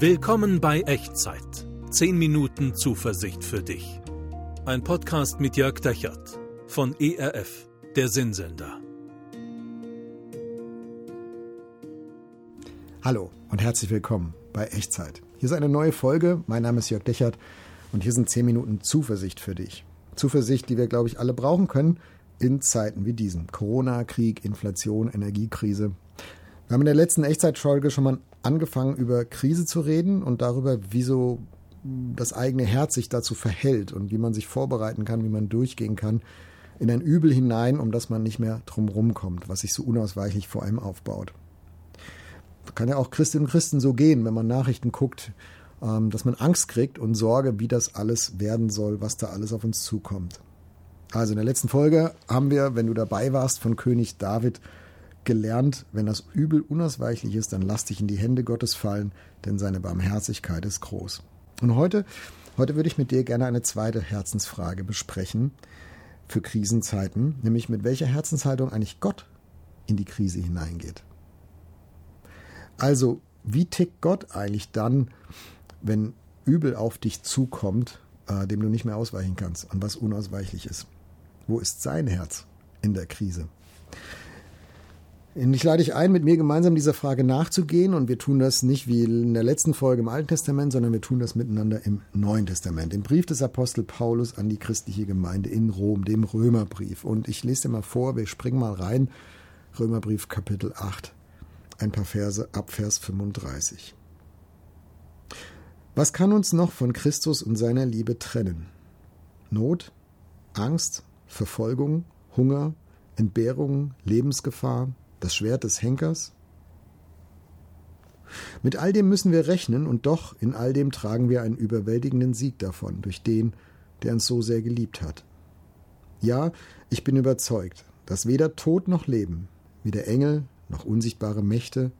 Willkommen bei Echtzeit. 10 Minuten Zuversicht für dich. Ein Podcast mit Jörg Dechert von ERF, der Sinnsender. Hallo und herzlich willkommen bei Echtzeit. Hier ist eine neue Folge. Mein Name ist Jörg Dechert und hier sind 10 Minuten Zuversicht für dich. Zuversicht, die wir, glaube ich, alle brauchen können in Zeiten wie diesen. Corona, Krieg, Inflation, Energiekrise. Wir haben in der letzten Echtzeitfolge schon mal angefangen, über Krise zu reden und darüber, wie so das eigene Herz sich dazu verhält und wie man sich vorbereiten kann, wie man durchgehen kann in ein Übel hinein, um das man nicht mehr drumherum kommt, was sich so unausweichlich vor einem aufbaut. Kann ja auch Christinnen und Christen so gehen, wenn man Nachrichten guckt, ähm, dass man Angst kriegt und Sorge, wie das alles werden soll, was da alles auf uns zukommt. Also in der letzten Folge haben wir, wenn du dabei warst, von König David gelernt, wenn das Übel unausweichlich ist, dann lass dich in die Hände Gottes fallen, denn seine Barmherzigkeit ist groß. Und heute, heute würde ich mit dir gerne eine zweite Herzensfrage besprechen für Krisenzeiten, nämlich mit welcher Herzenshaltung eigentlich Gott in die Krise hineingeht. Also, wie tickt Gott eigentlich dann, wenn Übel auf dich zukommt, äh, dem du nicht mehr ausweichen kannst und was unausweichlich ist? Wo ist sein Herz in der Krise? Ich lade dich ein, mit mir gemeinsam dieser Frage nachzugehen und wir tun das nicht wie in der letzten Folge im Alten Testament, sondern wir tun das miteinander im Neuen Testament, im Brief des Apostel Paulus an die christliche Gemeinde in Rom, dem Römerbrief. Und ich lese dir mal vor, wir springen mal rein, Römerbrief Kapitel 8, ein paar Verse ab Vers 35. Was kann uns noch von Christus und seiner Liebe trennen? Not, Angst, Verfolgung, Hunger, Entbehrung, Lebensgefahr, das Schwert des Henkers? Mit all dem müssen wir rechnen, und doch in all dem tragen wir einen überwältigenden Sieg davon, durch den, der uns so sehr geliebt hat. Ja, ich bin überzeugt, dass weder Tod noch Leben, weder Engel noch unsichtbare Mächte,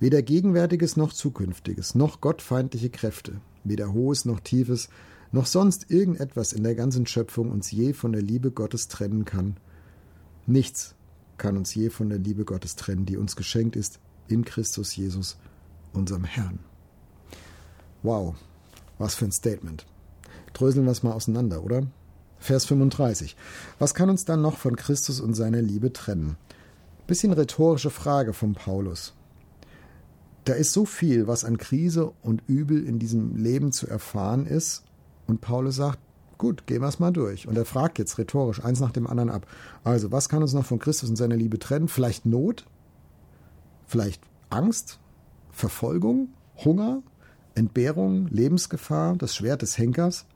weder Gegenwärtiges noch Zukünftiges, noch gottfeindliche Kräfte, weder Hohes noch Tiefes, noch sonst irgendetwas in der ganzen Schöpfung uns je von der Liebe Gottes trennen kann. Nichts kann uns je von der Liebe Gottes trennen, die uns geschenkt ist in Christus Jesus, unserem Herrn. Wow, was für ein Statement. Dröseln wir es mal auseinander, oder? Vers 35. Was kann uns dann noch von Christus und seiner Liebe trennen? Bisschen rhetorische Frage von Paulus. Da ist so viel, was an Krise und Übel in diesem Leben zu erfahren ist, und Paulus sagt, Gut, gehen wir es mal durch. Und er fragt jetzt rhetorisch eins nach dem anderen ab. Also, was kann uns noch von Christus und seiner Liebe trennen? Vielleicht Not? Vielleicht Angst? Verfolgung? Hunger? Entbehrung? Lebensgefahr? Das Schwert des Henkers?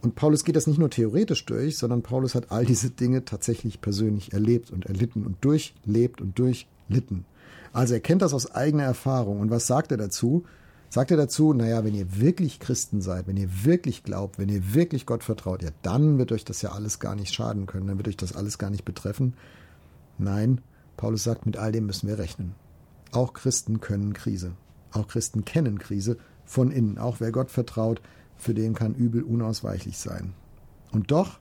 Und Paulus geht das nicht nur theoretisch durch, sondern Paulus hat all diese Dinge tatsächlich persönlich erlebt und erlitten und durchlebt und durchlitten. Also er kennt das aus eigener Erfahrung. Und was sagt er dazu? Sagt er dazu, naja, wenn ihr wirklich Christen seid, wenn ihr wirklich glaubt, wenn ihr wirklich Gott vertraut, ja, dann wird euch das ja alles gar nicht schaden können, dann wird euch das alles gar nicht betreffen. Nein, Paulus sagt, mit all dem müssen wir rechnen. Auch Christen können Krise. Auch Christen kennen Krise von innen. Auch wer Gott vertraut, für den kann Übel unausweichlich sein. Und doch,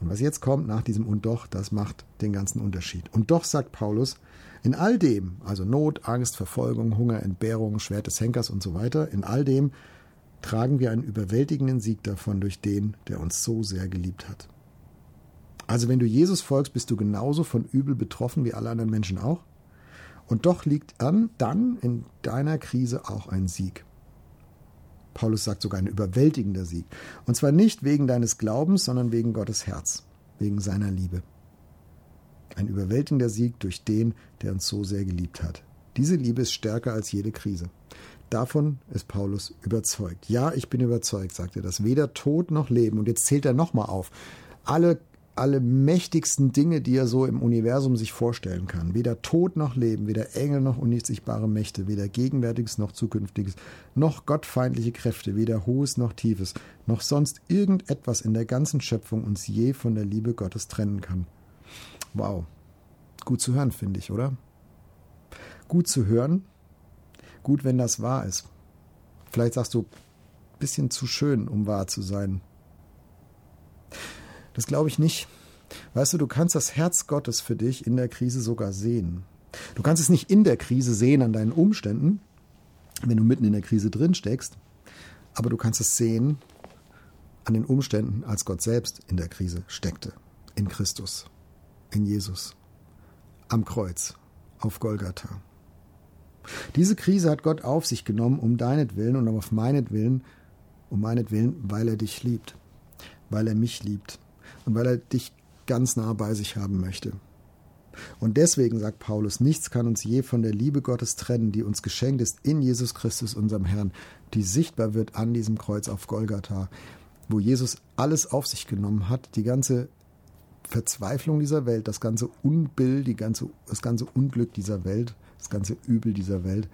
und was jetzt kommt nach diesem und doch, das macht den ganzen Unterschied. Und doch sagt Paulus, in all dem, also Not, Angst, Verfolgung, Hunger, Entbehrung, Schwert des Henkers und so weiter, in all dem tragen wir einen überwältigenden Sieg davon durch den, der uns so sehr geliebt hat. Also wenn du Jesus folgst, bist du genauso von Übel betroffen wie alle anderen Menschen auch. Und doch liegt an, dann in deiner Krise auch ein Sieg. Paulus sagt sogar ein überwältigender Sieg. Und zwar nicht wegen deines Glaubens, sondern wegen Gottes Herz, wegen seiner Liebe. Ein überwältigender Sieg durch den, der uns so sehr geliebt hat. Diese Liebe ist stärker als jede Krise. Davon ist Paulus überzeugt. Ja, ich bin überzeugt, sagt er das. Weder Tod noch Leben. Und jetzt zählt er nochmal auf. Alle, alle mächtigsten Dinge, die er so im Universum sich vorstellen kann. Weder Tod noch Leben, weder Engel noch unsichtbare Mächte, weder Gegenwärtiges noch Zukünftiges, noch gottfeindliche Kräfte, weder Hohes noch Tiefes, noch sonst irgendetwas in der ganzen Schöpfung uns je von der Liebe Gottes trennen kann. Wow. Gut zu hören, finde ich, oder? Gut zu hören. Gut, wenn das wahr ist. Vielleicht sagst du, bisschen zu schön, um wahr zu sein. Das glaube ich nicht. Weißt du, du kannst das Herz Gottes für dich in der Krise sogar sehen. Du kannst es nicht in der Krise sehen an deinen Umständen, wenn du mitten in der Krise drin steckst, aber du kannst es sehen an den Umständen, als Gott selbst in der Krise steckte. In Christus, in Jesus, am Kreuz, auf Golgatha. Diese Krise hat Gott auf sich genommen, um deinetwillen und auf meinetwillen, um meinetwillen, weil er dich liebt, weil er mich liebt und weil er dich ganz nah bei sich haben möchte. Und deswegen sagt Paulus, nichts kann uns je von der Liebe Gottes trennen, die uns geschenkt ist in Jesus Christus, unserem Herrn, die sichtbar wird an diesem Kreuz auf Golgatha, wo Jesus alles auf sich genommen hat, die ganze Verzweiflung dieser Welt, das ganze Unbill, die ganze, das ganze Unglück dieser Welt, das ganze Übel dieser Welt,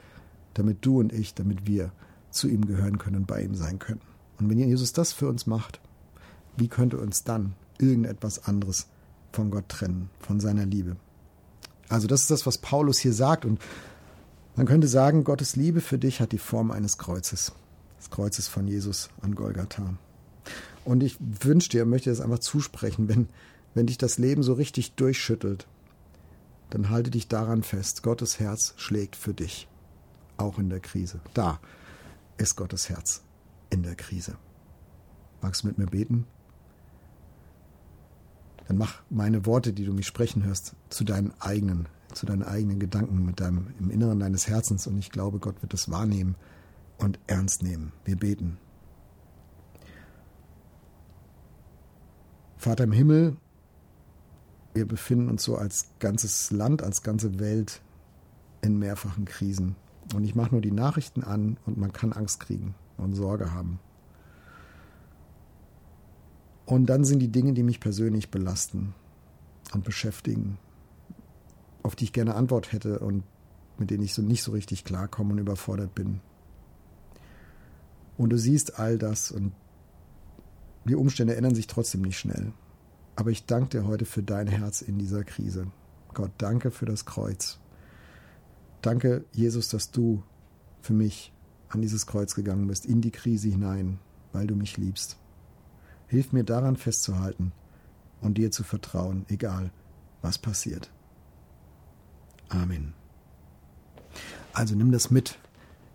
damit du und ich, damit wir zu ihm gehören können und bei ihm sein können. Und wenn Jesus das für uns macht, wie könnte uns dann irgendetwas anderes von Gott trennen, von seiner Liebe? Also das ist das, was Paulus hier sagt. Und man könnte sagen, Gottes Liebe für dich hat die Form eines Kreuzes. Des Kreuzes von Jesus an Golgatha. Und ich wünsche dir, möchte das einfach zusprechen, wenn, wenn dich das Leben so richtig durchschüttelt, dann halte dich daran fest. Gottes Herz schlägt für dich. Auch in der Krise. Da ist Gottes Herz in der Krise. Magst du mit mir beten? Dann mach meine Worte, die du mich sprechen hörst, zu deinen eigenen, zu deinen eigenen Gedanken mit deinem im Inneren deines Herzens und ich glaube, Gott wird das wahrnehmen und ernst nehmen. Wir beten. Vater im Himmel, wir befinden uns so als ganzes Land, als ganze Welt in mehrfachen Krisen. Und ich mache nur die Nachrichten an und man kann Angst kriegen und Sorge haben. Und dann sind die Dinge, die mich persönlich belasten und beschäftigen, auf die ich gerne Antwort hätte und mit denen ich so nicht so richtig klarkomme und überfordert bin. Und du siehst all das und die Umstände ändern sich trotzdem nicht schnell. Aber ich danke dir heute für dein Herz in dieser Krise. Gott, danke für das Kreuz. Danke, Jesus, dass du für mich an dieses Kreuz gegangen bist, in die Krise hinein, weil du mich liebst. Hilf mir daran festzuhalten und dir zu vertrauen, egal was passiert. Amen. Also nimm das mit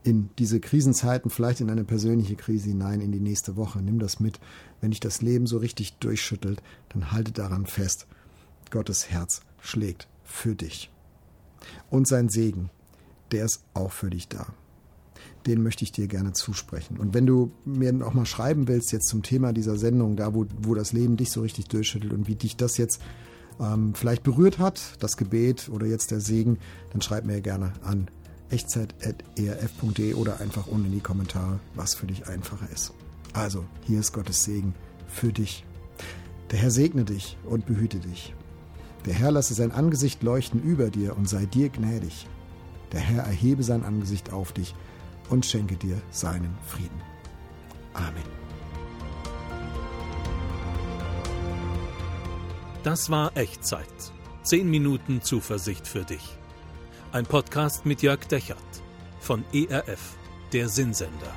in diese Krisenzeiten, vielleicht in eine persönliche Krise hinein, in die nächste Woche. Nimm das mit. Wenn dich das Leben so richtig durchschüttelt, dann halte daran fest. Gottes Herz schlägt für dich. Und sein Segen, der ist auch für dich da den möchte ich dir gerne zusprechen. Und wenn du mir auch mal schreiben willst, jetzt zum Thema dieser Sendung, da wo, wo das Leben dich so richtig durchschüttelt und wie dich das jetzt ähm, vielleicht berührt hat, das Gebet oder jetzt der Segen, dann schreib mir gerne an echtzeit.erf.de oder einfach unten in die Kommentare, was für dich einfacher ist. Also, hier ist Gottes Segen für dich. Der Herr segne dich und behüte dich. Der Herr lasse sein Angesicht leuchten über dir und sei dir gnädig. Der Herr erhebe sein Angesicht auf dich und schenke dir seinen Frieden. Amen. Das war Echtzeit. Zehn Minuten Zuversicht für dich. Ein Podcast mit Jörg Dechert von ERF, der Sinnsender.